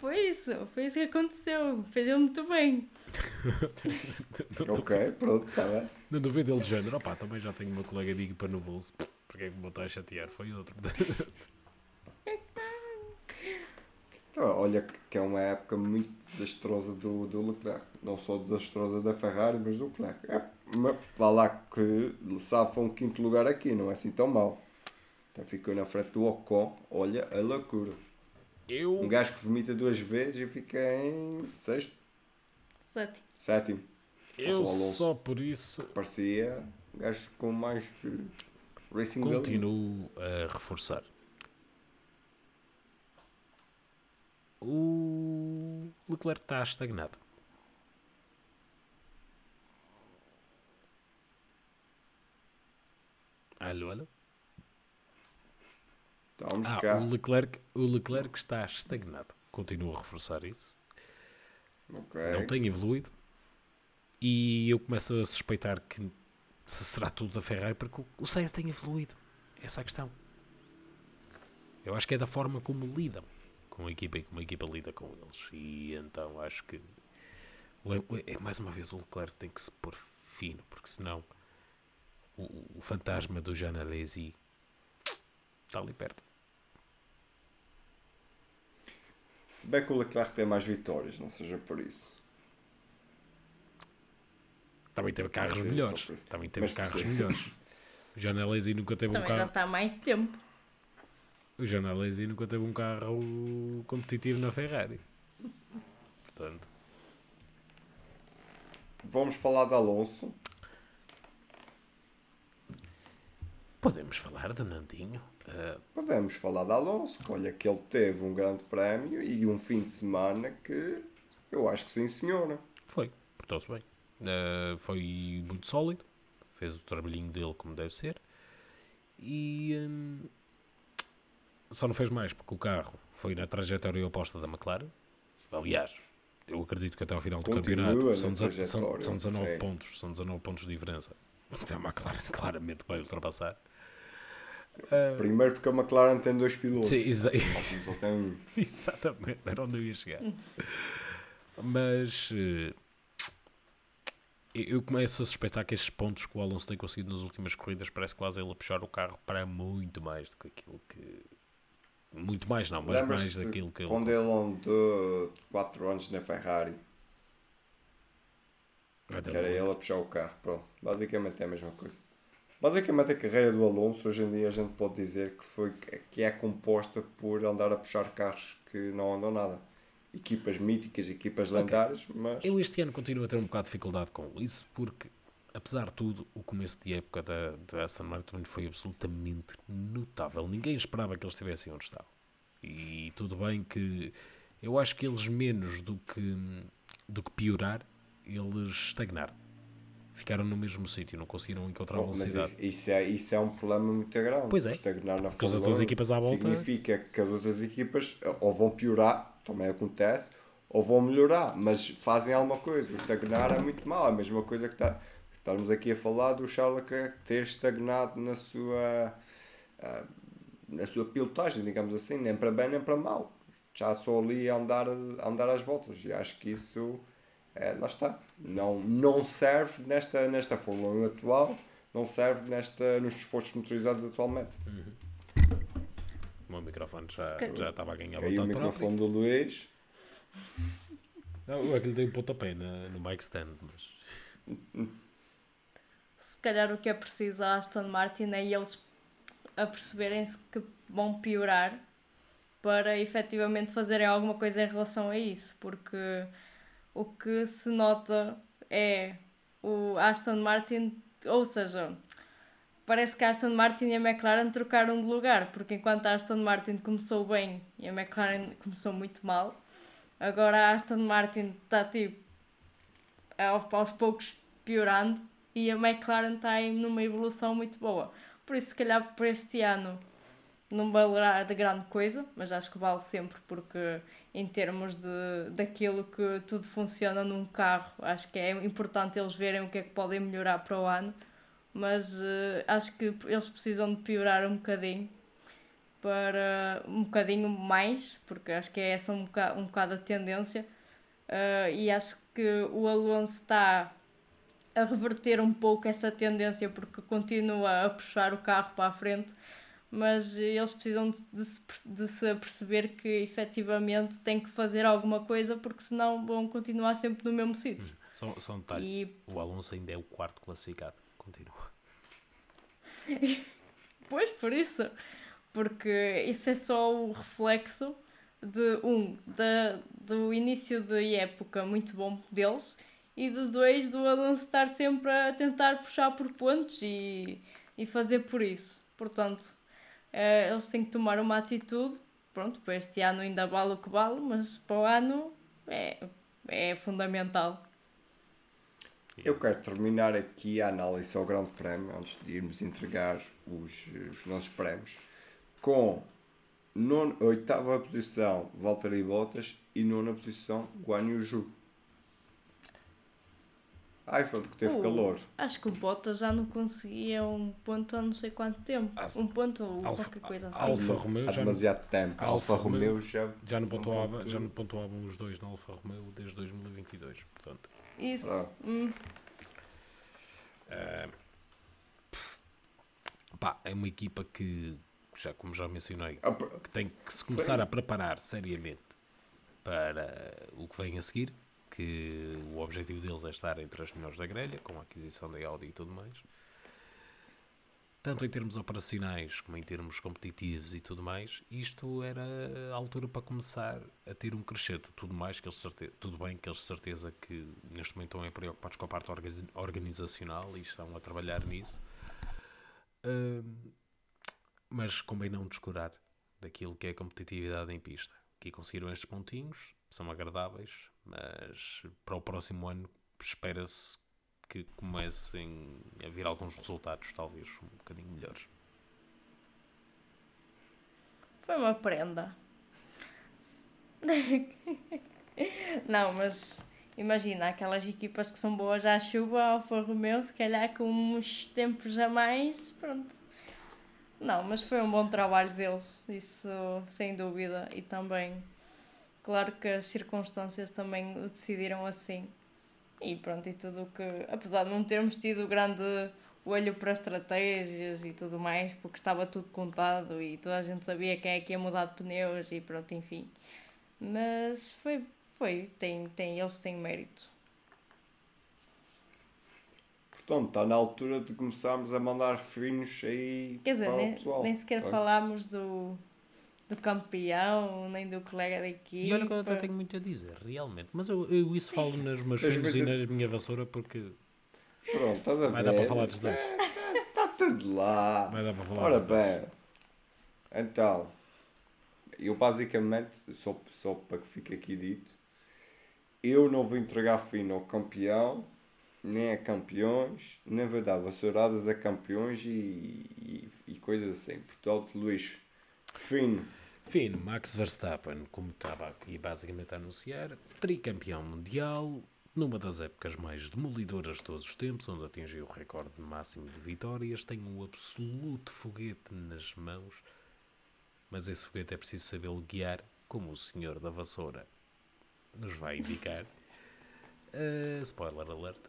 Foi isso, foi isso que aconteceu. Fez ele muito bem. Ok, pronto, está bem. Não duvido ele de género. Opá, também já tenho uma colega de equipa no bolso. Porque é que me botou a chatear? Foi outro. Então, Olha que- que é uma época muito desastrosa do, do Leclerc. Não só desastrosa da Ferrari, mas do Leclerc. É, mas vá lá que safa um quinto lugar aqui, não é assim tão mal. Até ficou na frente do Ocon. Olha a loucura. Eu, Um gajo que vomita duas vezes e fica em sexto, Sétimo. sétimo. eu só por isso Parecia um gajo com mais eh, Racing continuo a reforçar. O Leclerc está estagnado. Alô, alô? Estamos Ah, cá. o Leclerc, o Leclerc está estagnado. Continuo a reforçar isso. Ok. Não tem evoluído. E eu começo a suspeitar que se será tudo da Ferrari porque o- Sainz tem evoluído. Essa é a questão. Eu acho que é da forma como lidam com a equipa e como a equipa lida com eles. E então acho que é mais uma vez o Leclerc tem que se pôr fino, porque senão o, o fantasma do Jean Alesi Está ali perto. Se bem que o Leclerc tem mais vitórias, não seja por isso. Também teve carros Sim, melhores. Também teve Mas carros sim. melhores. O John Alesi nunca teve um Também já carro. está há mais tempo. O John Alesi nunca teve um carro competitivo na Ferrari. Portanto, Vamos falar de Alonso. Podemos falar de Nandinho. Ah, Podemos falar de Alonso, que olha que ele teve um grande prémio e um fim de semana que eu acho que sim senhora. foi, portou-se bem. Ah, foi muito sólido. Fez o trabalhinho dele como deve ser. E hum, só não fez mais porque o carro foi na trajetória oposta da McLaren. Aliás, eu acredito que até ao final do Continua campeonato na são, são, são 19 sim. pontos. São 19 pontos de diferença. Então a McLaren claramente vai ultrapassar. Primeiro porque a McLaren tem dois pilotos. Sim, exa- tem um. Exatamente, era onde eu ia chegar. Mas eh, eu começo a suspeitar que estes pontos que o Alonso tem conseguido nas últimas corridas parece quase ele a puxar o carro para muito mais do que aquilo que. Muito mais, não, mas mais daquilo que ele. quando ele andou 4 anos na Ferrari, que era ele a puxar o carro. Pronto, basicamente é a mesma coisa. Basicamente a carreira do Alonso hoje em dia a gente pode dizer que, foi, que é composta por andar a puxar carros que não andam nada. Equipas míticas, equipas lendárias, mas Eu este ano continuo a ter um bocado de dificuldade com isso, porque, apesar de tudo, o começo de época da, da Aston Martin foi absolutamente notável. Ninguém esperava que eles estivessem onde estavam. E tudo bem que eu acho que eles, menos do que, do que piorar, eles estagnaram. Ficaram no mesmo sítio, não conseguiram encontrar mas velocidade. isso, isso é, isso é um problema muito grande. Pois é. Estagnar na Porque as outras 1 equipas à volta- Significa que as outras equipas ou vão piorar, também acontece, ou vão melhorar, mas fazem alguma coisa. O estagnar é muito mal. É a mesma coisa que está, estamos aqui a falar do Charles Leclerc ter estagnado na sua, ah, na sua pilotagem, digamos assim, nem para bem nem para mal. Já só ali a andar, a andar às voltas. E acho que isso, é, lá está, não, não serve nesta, nesta Fórmula 1 atual, não serve nesta, nos desportos motorizados atualmente. O meu microfone já, já estava a ganhar Caiu o microfone do Luís. Não, eu aquilo dei um pontapé na, no mic stand, mas Se calhar o que é preciso à Aston Martin é eles aperceberem-se que vão piorar para efetivamente fazerem alguma coisa em relação a isso, porque o que se nota é o Aston Martin, ou seja, parece que a Aston Martin e a McLaren trocaram de lugar, porque enquanto a Aston Martin começou bem e a McLaren começou muito mal, agora a Aston Martin está tipo aos, poucos piorando e a McLaren está aí numa evolução muito boa. Por isso, se calhar para este ano não valerá de grande coisa, mas acho que vale sempre porque em termos de daquilo que tudo funciona num carro, acho que é importante eles verem o que é que podem melhorar para o ano, mas eh, acho que eles precisam de piorar um bocadinho para um bocadinho mais, porque acho que é essa um bocado, um bocado a tendência. Uh, e acho que o Alonso está a reverter um pouco essa tendência porque continua a puxar o carro para a frente, mas eles precisam de, de se, de se perceber que efetivamente têm que fazer alguma coisa porque senão vão continuar sempre no mesmo sítio. só, só um detalhe. E O Alonso ainda é o quarto classificado. Continua. Pois, por isso. Porque isso é só o reflexo de, um, da, do início de época muito bom deles e de dois, do Alonso estar sempre a tentar puxar por pontos e, e fazer por isso. Portanto, eh, eles têm que tomar uma atitude. Pronto, para este ano ainda vale o que vale, mas para o ano é, é fundamental. Eu quero terminar aqui a análise ao Grande Prémio, antes de irmos entregar os, os nossos prémios, com nona, oitava posição Valtteri Bottas e nona posição Guan Yu Zhu. Ai, foi porque teve Uh, calor. Acho que o Bottas já não conseguia um ponto há não sei quanto tempo. Ah, Um ponto ou Alfa- qualquer coisa assim. Alfa Romeo Há não, demasiado tempo. Alfa Alfa, Romeo já. já não pontuava, já não pontuavam os dois na Alfa Romeo desde 2022. Portanto, Isso. Ah. hum. pá, é uma equipa que já, como já mencionei, Ah, que tem que se começar Sim. a preparar seriamente para o que vem a seguir, que o objetivo deles é estar entre as melhores da grelha, com a aquisição da Audi e tudo mais. Tanto em termos operacionais como em termos competitivos e tudo mais, isto era a altura para começar a ter um crescente. Tudo mais que eles certe... tudo bem que eles certeza que neste momento estão é preocupados com a parte orga- organizacional e estão a trabalhar nisso. Hum, mas convém não descurar daquilo que é competitividade em pista. Aqui conseguiram estes pontinhos, são agradáveis, mas para o próximo ano espera-se que comecem a vir alguns resultados, talvez um bocadinho melhores. Foi uma prenda. Não, mas imagina, aquelas equipas que são boas à chuva, Alfa Romeo, se calhar com uns tempos a mais, pronto. Não, mas foi um bom trabalho deles, isso sem dúvida. E também, claro que as circunstâncias também o decidiram assim. E pronto, e tudo o que. Apesar de não termos tido grande olho para estratégias e tudo mais, porque estava tudo contado e toda a gente sabia quem é que ia mudar de pneus e pronto, enfim. Mas foi, foi, tem, tem, eles têm mérito. Portanto, está na altura de começarmos a mandar finos aí Quer dizer, para nem, o pessoal. nem sequer Vai. falámos do, do campeão, nem do colega da equipe. E olha que eu até tenho muito a dizer, realmente. Mas eu, eu isso falo nas meus Mas- filhos mas e na minha vassoura porque Pronto, estás a ver? vai dar para falar dos dois. Está tudo lá. Vai dar para falar Ora dos dois. bem, então, eu basicamente, só, só para que fique aqui dito, eu não vou entregar fino ao campeão, nem a campeões, nem vou dar vassouradas a campeões e, e, e coisas assim. Portanto, Luís, fino, Fim, Max Verstappen, como estava aqui basicamente a anunciar, tricampeão mundial, numa das épocas mais demolidoras de todos os tempos, onde atingiu o recorde máximo de vitórias, tem um absoluto foguete nas mãos, mas esse foguete é preciso sabê-lo guiar, como o senhor da vassoura nos vai indicar. Uh, spoiler alert.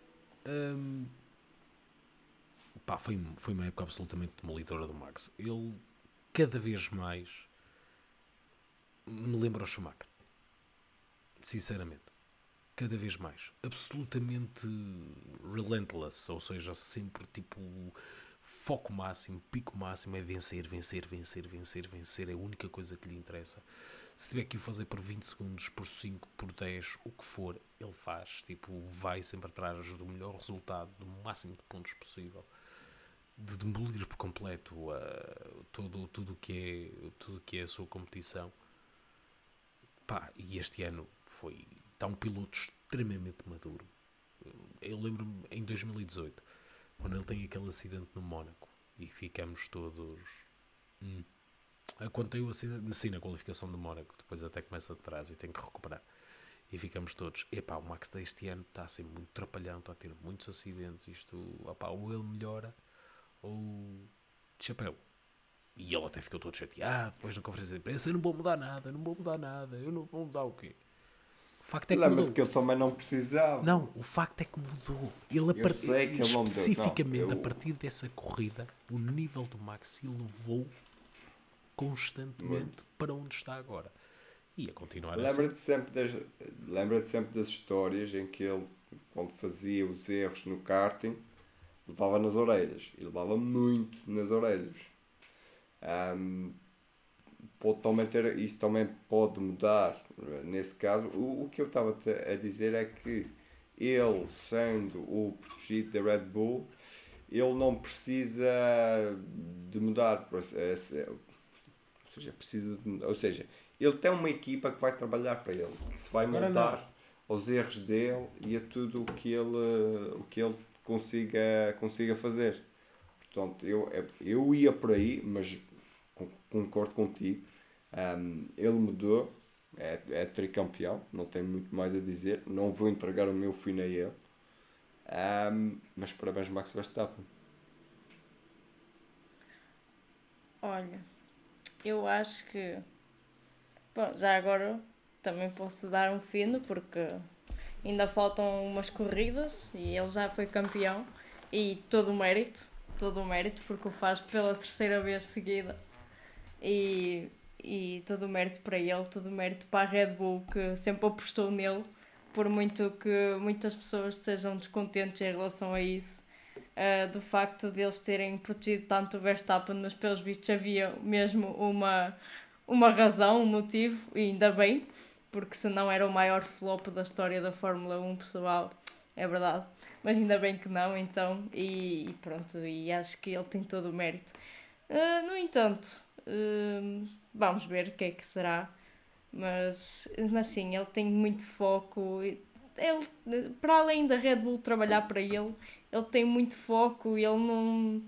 Um, pá, foi, foi uma época absolutamente demolidora do Max. Ele, cada vez mais, me lembra o Schumacher. Sinceramente. Cada vez mais. Absolutamente relentless. Ou seja, sempre tipo foco máximo, pico máximo é vencer, vencer, vencer, vencer, vencer. É a única coisa que lhe interessa. Se tiver que o fazer por 20 segundos, por 5, por 10, o que for, ele faz. Tipo, vai sempre atrás do melhor resultado, do máximo de pontos possível de demolir por completo uh, tudo o que é que é a sua competição Pá, e este ano foi está um piloto extremamente maduro eu lembro-me em 2018 quando ele tem aquele acidente no Mónaco e ficamos todos hum. Ah, quando tem o acidente sim, na qualificação do Mónaco depois até começa de trás e tem que recuperar e ficamos todos, epá, o Max deste ano está a ser muito trapalhão, está a ter muitos acidentes, isto, opá, ou ele melhora ou chapéu. E ele até ficou todo chateado depois na conferência de imprensa, eu não vou mudar nada, não vou mudar nada, eu não vou mudar o quê? O facto é que mudou. que ele também não precisava. Não, o facto é que mudou. Ele, a Eu par- sei que ele não mudou, especificamente não, eu- a partir dessa corrida, o nível do Max elevou constantemente para onde está agora. E a continuar assim. Lembra-te sempre, das, lembra sempre das histórias em que ele, quando fazia os erros no karting, levava nas orelhas. E levava muito nas orelhas. Ahm, pode também ter, isso também pode mudar nesse caso. O, o que eu estava a dizer é que ele, sendo o protegido da Red Bull, ele não precisa de mudar. Ou seja, precisa de, ou seja, ele tem uma equipa que vai trabalhar para ele, que se vai Agora montar aos erros dele e a tudo o que ele, o que ele consiga, consiga fazer. Portanto, eu, eu ia por aí, mas con- concordo contigo. Ahm, ele mudou, é, é tricampeão, não tenho muito mais a dizer. Não vou entregar o meu fim a ele. Ahm, mas parabéns, Max Verstappen. Olha, eu acho que. Bom, já agora também posso dar um fino, porque ainda faltam umas corridas e ele já foi campeão. E todo o mérito, todo o mérito, porque o faz pela terceira vez seguida. E, e todo o mérito para ele, todo o mérito para a Red Bull que sempre apostou nele, por muito que muitas pessoas sejam descontentes em relação a isso. uh, do facto de eles terem protegido tanto o Verstappen, mas pelos vistos havia mesmo uma, uma razão, um motivo, e ainda bem, porque senão era o maior flop da história da Fórmula 1, pessoal, é verdade. Mas ainda bem que não, então, e, e pronto, e acho que ele tem todo o mérito. Uh, no entanto, uh, vamos ver o que é que será, mas, mas sim, ele tem muito foco. Ele, para além da Red Bull trabalhar para ele, ele tem muito foco ele não,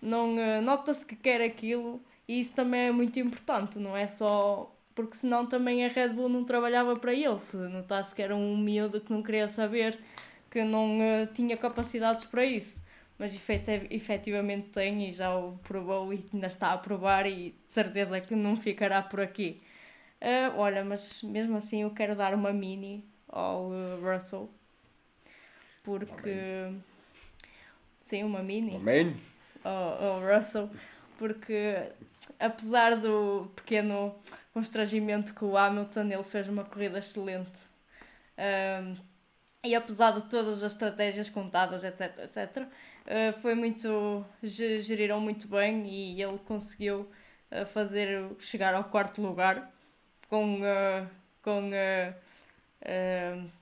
não uh, nota-se que quer aquilo e isso também é muito importante, não é só porque senão também a Red Bull não trabalhava para ele, se notasse que era um miúdo que não queria saber, que não uh, tinha capacidades para isso. Mas efetiv efetivamente tem e já o provou e ainda está a provar e de certeza que não ficará por aqui. Uh, olha, mas mesmo assim eu quero dar uma mini ao uh, Russell porque sim, uma mini Amém? ao, ao Russell porque apesar do pequeno constrangimento que o Hamilton ele fez uma corrida excelente um, e apesar de todas as estratégias contadas etc etc uh, foi muito ge- geriram muito bem e ele conseguiu uh, fazer chegar ao quarto lugar com uh, com uh,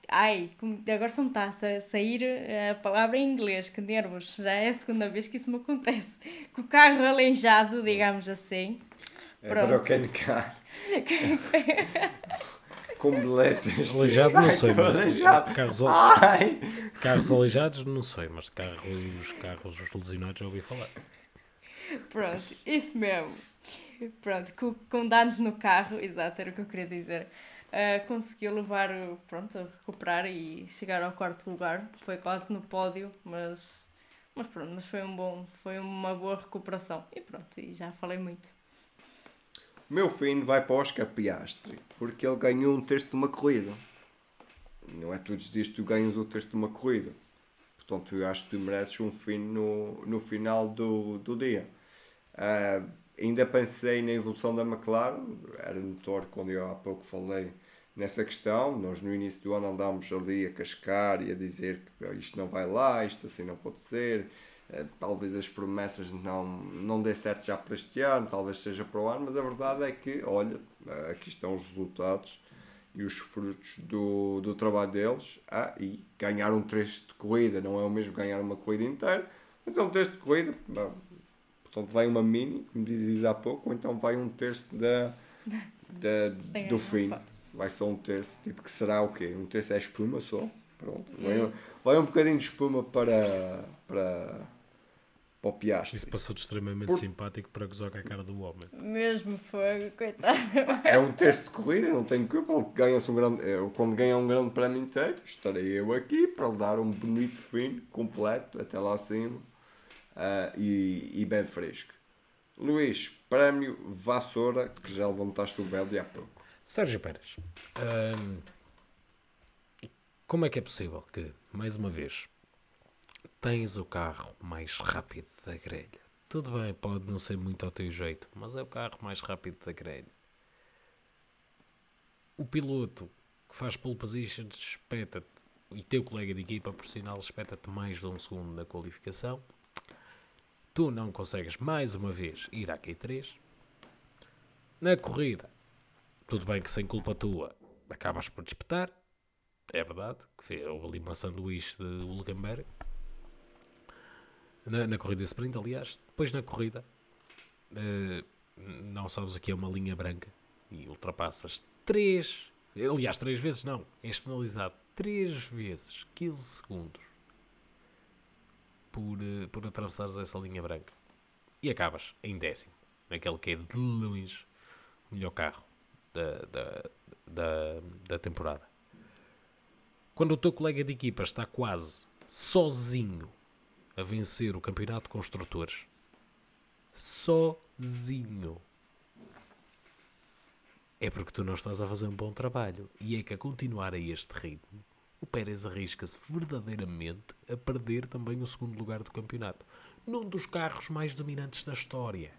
ai agora só me está a sa- sair a palavra em inglês que nervos já é a segunda vez que isso me acontece com o carro aleijado digamos assim É Pronto. para o Ken Car. Com bilhetes. Aleijado não sei, mas aleijado. carros, Ai! carros aleijados não sei, mas carros, carros lesionados já ouvi falar. Pronto, isso mesmo. Pronto, com, com danos no carro, exato, era o que eu queria dizer. Ah, conseguiu levar, pronto, a recuperar e chegar ao quarto lugar. Foi quase no pódio, mas, mas pronto, mas foi um bom, foi uma boa recuperação. E pronto, e já falei muito. Meu fim vai para o Oscar Piastri, porque ele ganhou um terço de uma corrida. Não é todos os dias que tu ganhas o terço de uma corrida. Portanto, eu acho que tu mereces um fim no, no final do, do dia. Ah, ainda pensei na evolução da McLaren, era notório quando eu há pouco falei nessa questão. Nós no início do ano andámos ali a cascar e a dizer que "Ah, isto não vai lá, isto assim não pode ser. Eh, Talvez as promessas não, não dê certo já para este ano, talvez seja para o ano, mas a verdade é que, olha, eh, aqui estão os resultados e os frutos do, do trabalho deles. Ah, e ganhar um trecho de corrida não é o mesmo ganhar uma corrida inteira, mas é um trecho de corrida. Portanto, vai uma mini, como dizias há pouco, ou então vai um terço da, da, do não fim. Vai só um terço, tipo que será o quê? Um terço é espuma só. Pronto. Hum. Vai, vai um bocadinho de espuma para, para, para o Piastri. Isso passou de extremamente Por- simpático para gozar com a cara do homem. Mesmo fogo, coitado. É um terço de corrida, não tenho culpa. Ele ganha-se um grande, eu, quando ganha um grande prémio inteiro, estarei eu aqui para lhe dar um bonito fim completo até lá acima ah, e, e bem fresco. Luís, prémio Vassoura, que já levantaste o véu de há pouco. Sérgio Pérez, hum, como é que é possível que, mais uma vez, tens o carro mais rápido da grelha? Tudo bem, pode não ser muito ao teu jeito, mas é o carro mais rápido da grelha. O piloto que faz pole positions espeta-te, e teu colega de equipa, por sinal, espeta-te mais de um segundo na qualificação. Tu não consegues mais uma vez ir à Q3. Na corrida, tudo bem que sem culpa tua acabas por despetar. É verdade, que foi ali uma sanduíche de Hulkenberg. Na, na corrida sprint, aliás. Depois na corrida, eh, não sabes o que é uma linha branca e ultrapassas três, aliás, três vezes não, és penalizado três vezes 15 segundos por, eh, por atravessares essa linha branca. E acabas em décimo, naquele que é de longe o melhor carro da, da, da, da temporada. Quando o teu colega de equipa está quase sozinho a vencer o campeonato de construtores, sozinho, é porque tu não estás a fazer um bom trabalho. E é que a continuar a este ritmo, o Pérez arrisca-se verdadeiramente a perder também o segundo lugar do campeonato, num dos carros mais dominantes da história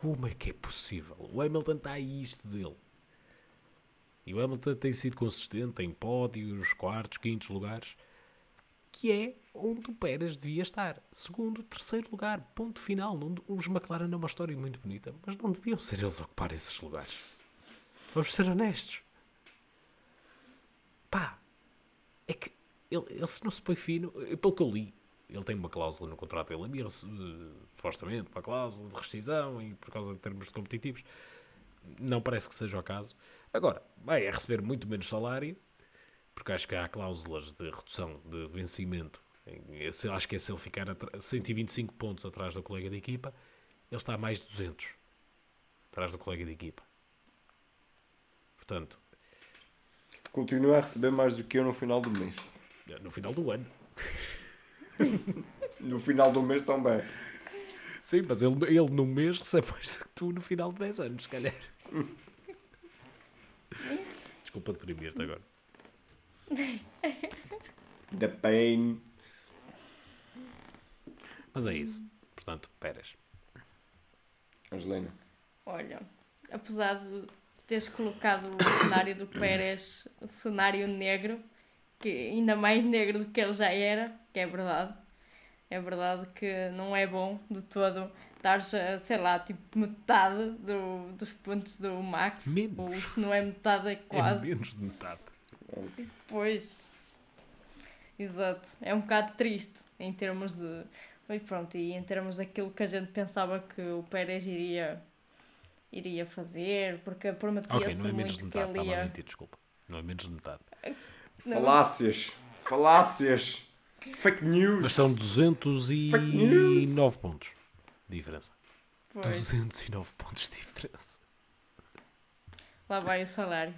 como é que é possível? O Hamilton está a isto dele. E o Hamilton tem sido consistente em pódios, quartos, quintos lugares, que é onde o Pérez devia estar. Segundo, terceiro lugar, ponto final. Os McLaren é uma história muito bonita, mas não deviam ser eles a ocupar esses lugares. Vamos ser honestos. Pá, é que ele, ele se não se põe fino, eh, pelo que eu li, ele tem uma cláusula no contrato dele, havia eh, supostamente uma cláusula de rescisão e por causa de termos competitivos. Não parece que seja o caso. Agora, vai a receber muito menos salário, porque acho que há cláusulas de redução de vencimento. Acho que é se ele ficar atra- 125 pontos atrás do colega de equipa, ele está a mais de 200 atrás do colega de equipa. Portanto, Continua a receber mais do que eu no final do mês. no final do ano. No final do mês também. Sim, mas ele, ele no mês recebe mais do que tu no final de 10 anos, se calhar. Desculpa deprimir-te agora. The pain. Mas é isso. Portanto, Pérez. Angelina. Olha, apesar de teres colocado o cenário do Pérez, o cenário negro, que ainda mais negro do que ele já era, que é verdade. É verdade que não é bom de todo dar, sei lá, tipo metade do, dos pontos do Max. Menos. Ou se não é metade, é É quase. menos de metade. Pois. Exato. É um bocado triste em termos de. E pronto, e em termos daquilo que a gente pensava que o Pérez iria, iria fazer, porque prometia-se Ok, não é menos de muito que metade. ele Estava a ia. mentir, desculpa. Não é menos de metade. Não. Falácias. Falácias. Fake news. Mas são Fake news. 209 pontos de diferença. Pois, 209 pontos de diferença. lá vai o salário.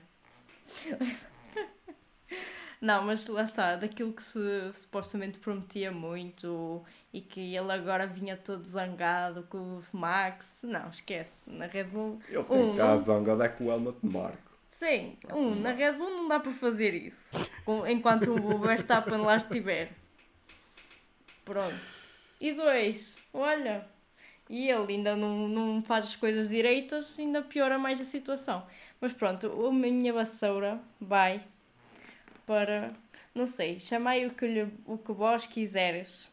Não, mas lá está, daquilo que se supostamente prometia muito e que ele agora vinha todo zangado com o Max. Não, esquece. Na Red Bull. Ele tem um, que estar zangado é com o Helmut Marco. Sim, um, na Red Bull não dá para fazer isso enquanto o Verstappen lá estiver. Pronto. E dois, olha, e ele ainda não, não faz as coisas direitas, ainda piora mais a situação. Mas pronto, a minha vassoura vai para, não sei, chamai o que, lhe, o que vós quiseres.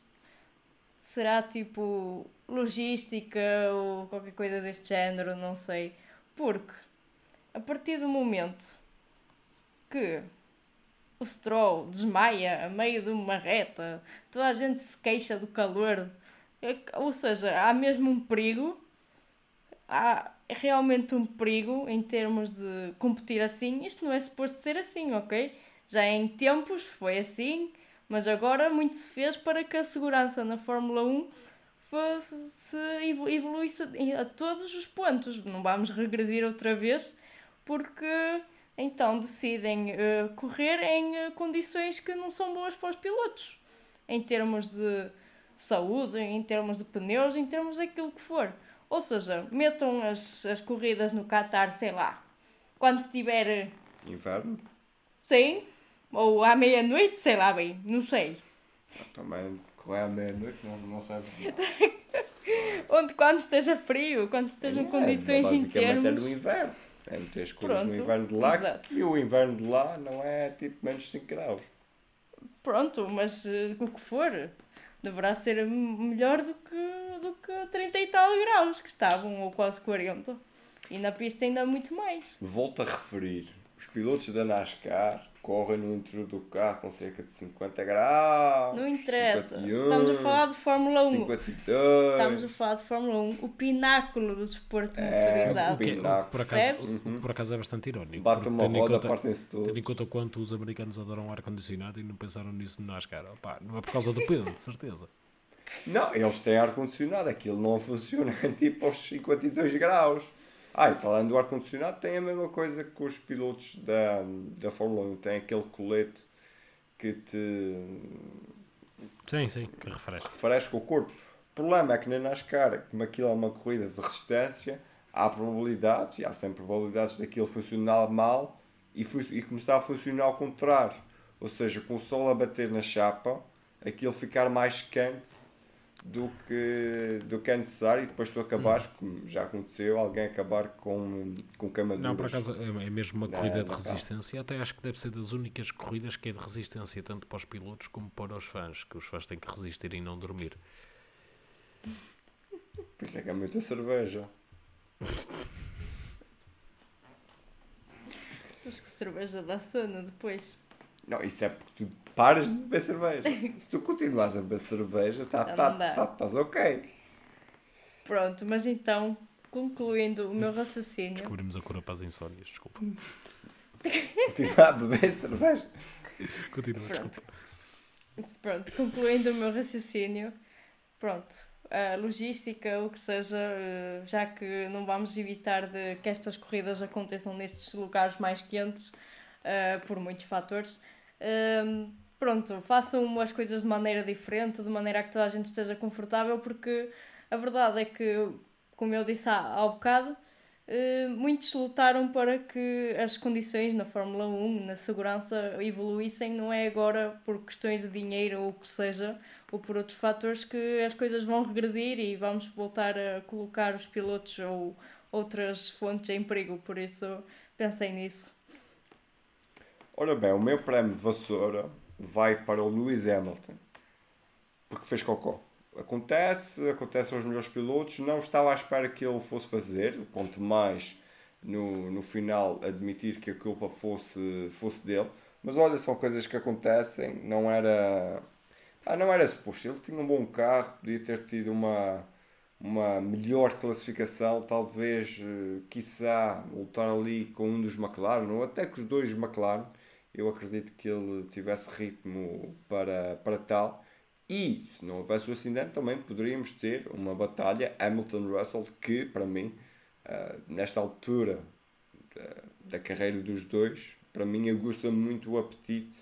Será tipo logística ou qualquer coisa deste género, não sei. Porque a partir do momento que o Stroll desmaia a meio de uma reta, toda a gente se queixa do calor, é ou seja, há mesmo um perigo, há realmente um perigo em termos de competir assim. Isto não é suposto ser assim, ok? Já em tempos foi assim, mas agora muito se fez para que a segurança na Fórmula 1 fosse, se evo- evoluísse a todos os pontos. Não vamos regredir outra vez, porque então decidem eh, correr em eh, condições que não são boas para os pilotos, em termos de saúde, em termos de pneus, em termos daquilo que for. Ou seja, metam as, as corridas no Qatar, sei lá, quando estiver eh, Inverno. sem, ou à meia-noite, sei lá bem, não sei. Também correr à meia-noite não, não serve. Onde quando esteja frio, quando estejam condições em basicamente é no inverno. É meter as coisas no inverno de lá exato. e o inverno de lá não é tipo menos 5 graus. Pronto, mas eh, o que for, deverá ser melhor do que, do que 30 e tal graus que estavam, ou quase 40. E na pista ainda muito mais. Volto a referir, os pilotos da NASCAR correm no interior do carro com cerca de 50 graus. Não interessa. 51, Estamos a falar de Fórmula 1. 52. Estamos a falar de Fórmula 1, o pináculo do desporto É, motorizado. O que, o que por acaso, o que por acaso é bastante irónico. Bate uma tendo em roda, conta- partem-se Tendo em todos. conta o quanto os americanos adoram ar-condicionado e não pensaram nisso no NASCAR. Opá, não é por causa do peso, de certeza. Não, eles têm ar-condicionado, aquilo não funciona tipo aos 52 graus. Ah, e para além do ar-condicionado tem a mesma coisa que os pilotos da, da Fórmula 1, tem aquele colete que te Sim, sim, que refresca. refresca o corpo. O problema é que na NASCAR, como aquilo é uma corrida de resistência, há probabilidades, e há sempre probabilidades daquilo funcionar mal e, e começar a funcionar ao contrário. Ou seja, com o sol a bater na chapa, aquilo ficar mais quente do que, do que é necessário e depois tu acabares, como já aconteceu, alguém acabar com, com queimaduras. Não, por acaso é é mesmo uma corrida de não tá. resistência. Até acho que deve ser das únicas corridas que é de resistência, tanto para os pilotos como para os fãs, que os fãs têm que resistir e não dormir. Por isso é que é muita cerveja. Sabes que cerveja dá sono depois. Não, isso é porque tu paras de beber cerveja. Se tu continuas a beber cerveja, tá, tá, tá, estás ok. Pronto, mas então, concluindo o meu raciocínio. Descobrimos a cura para as insónias, desculpa. Continuar a beber cerveja. Continua, Pronto. desculpa. Pronto, concluindo o meu raciocínio, pronto, a logística, o que seja, eh, já que não vamos evitar de que estas corridas aconteçam nestes lugares mais quentes, eh, por muitos fatores, ehm, pronto, façam as coisas de maneira diferente, de maneira a que toda a gente esteja confortável, porque a verdade é que, como eu disse há, há bocado, eh, muitos lutaram para que as condições na Fórmula 1, na segurança, evoluíssem. Não é agora por questões de dinheiro ou o que seja, ou por outros fatores, que as coisas vão regredir e vamos voltar a colocar os pilotos ou outras fontes em perigo. Por isso, pensei nisso. Ora bem, o meu prémio de vassoura vai para o Lewis Hamilton. Porque fez cocó. Acontece, acontece aos melhores pilotos. Não estava à espera que ele fosse fazer. Quanto mais no, no final admitir que a culpa fosse, fosse dele. Mas olha, são coisas que acontecem. Não era. Ah, não era suposto. Ele tinha um bom carro, podia ter tido uma, uma melhor classificação, talvez, eh, quiçá, lutar ali com um dos McLaren, ou até com os dois McLaren. Eu acredito que ele tivesse ritmo para, para tal. E, se não houvesse o acidente, também poderíamos ter uma batalha Hamilton-Russell que, para mim, ah, nesta altura da, da carreira dos dois, para mim aguça muito o apetite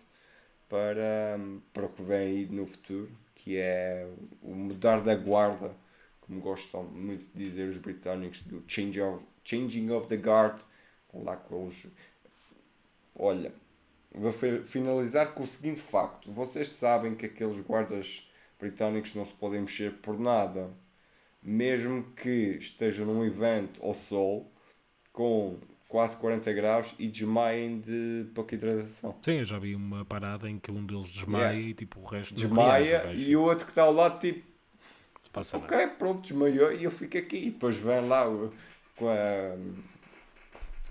para, para o que vem aí no futuro, que é o mudar da guarda, como gostam muito de dizer os britânicos, do change of, changing of the guard, lá com os... Olha, vou fi- finalizar com o seguinte facto. Vocês sabem que aqueles guardas britânicos não se podem mexer por nada. Mesmo que estejam num evento ao sol, com quase 40 graus, e desmaiem de pouca hidratação. Sim, eu já vi uma parada em que um deles desmaia Yeah. e tipo o resto Desmaia reage, o e o outro que está ao lado, tipo, passa nada. ok, pronto, desmaiou e eu fico aqui. E depois vem lá com a.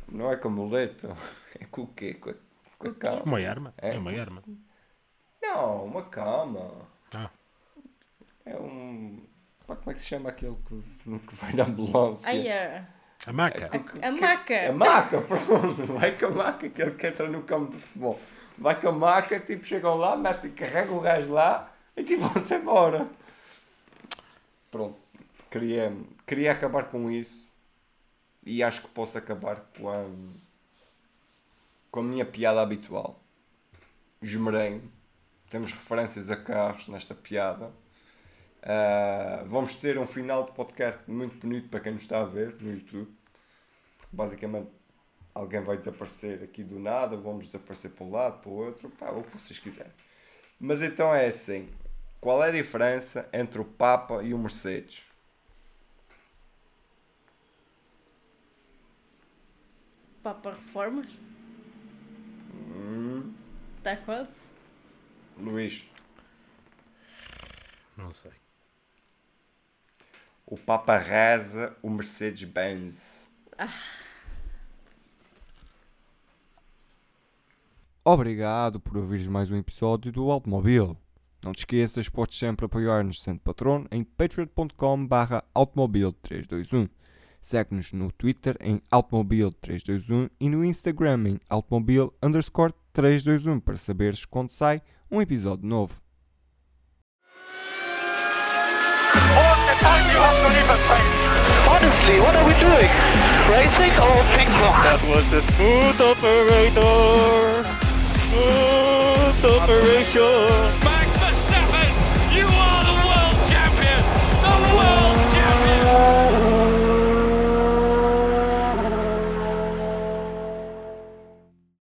Não é com a muleta, é com o quê? Com a, com a cama. Uma arma? É. É uma arma. Não, uma cama. Ah, É um. pá, como é que se chama aquele que, que vai na ambulância? Ai, a, a maca. a maca! A maca, pronto. Vai com a maca, aquele que entra no campo de futebol. Vai com a maca, tipo, chegam lá, metem, carregam o gajo lá e tipo, vão-se embora. Pronto. Queria, queria acabar com isso e acho que posso acabar com a, com a minha piada habitual. Esmerei. Temos referências a carros nesta piada. Ah, vamos ter um final de podcast muito bonito para quem nos está a ver no YouTube. Porque basicamente alguém vai desaparecer aqui do nada, vamos desaparecer para um lado, para o outro, pá, o que vocês quiserem. Mas então é assim: qual é a diferença entre o Papa e o Mercedes? Papa Reformas? Está quase? Luís, Não sei. o Papa reza, o Mercedes Benz. Obrigado por ouvires mais um episódio do Automóvel. Não te esqueças, podes sempre apoiar-nos sendo patrono em patreon.com barra automobil321. Segue-nos no Twitter em automobil321 e no Instagram em automobil underscore 321 para saberes quando sai um episódio novo. All the time you have to leave a train. Honestly, what are we doing? Racing or ping pong? That was a smooth operator. Smooth operation.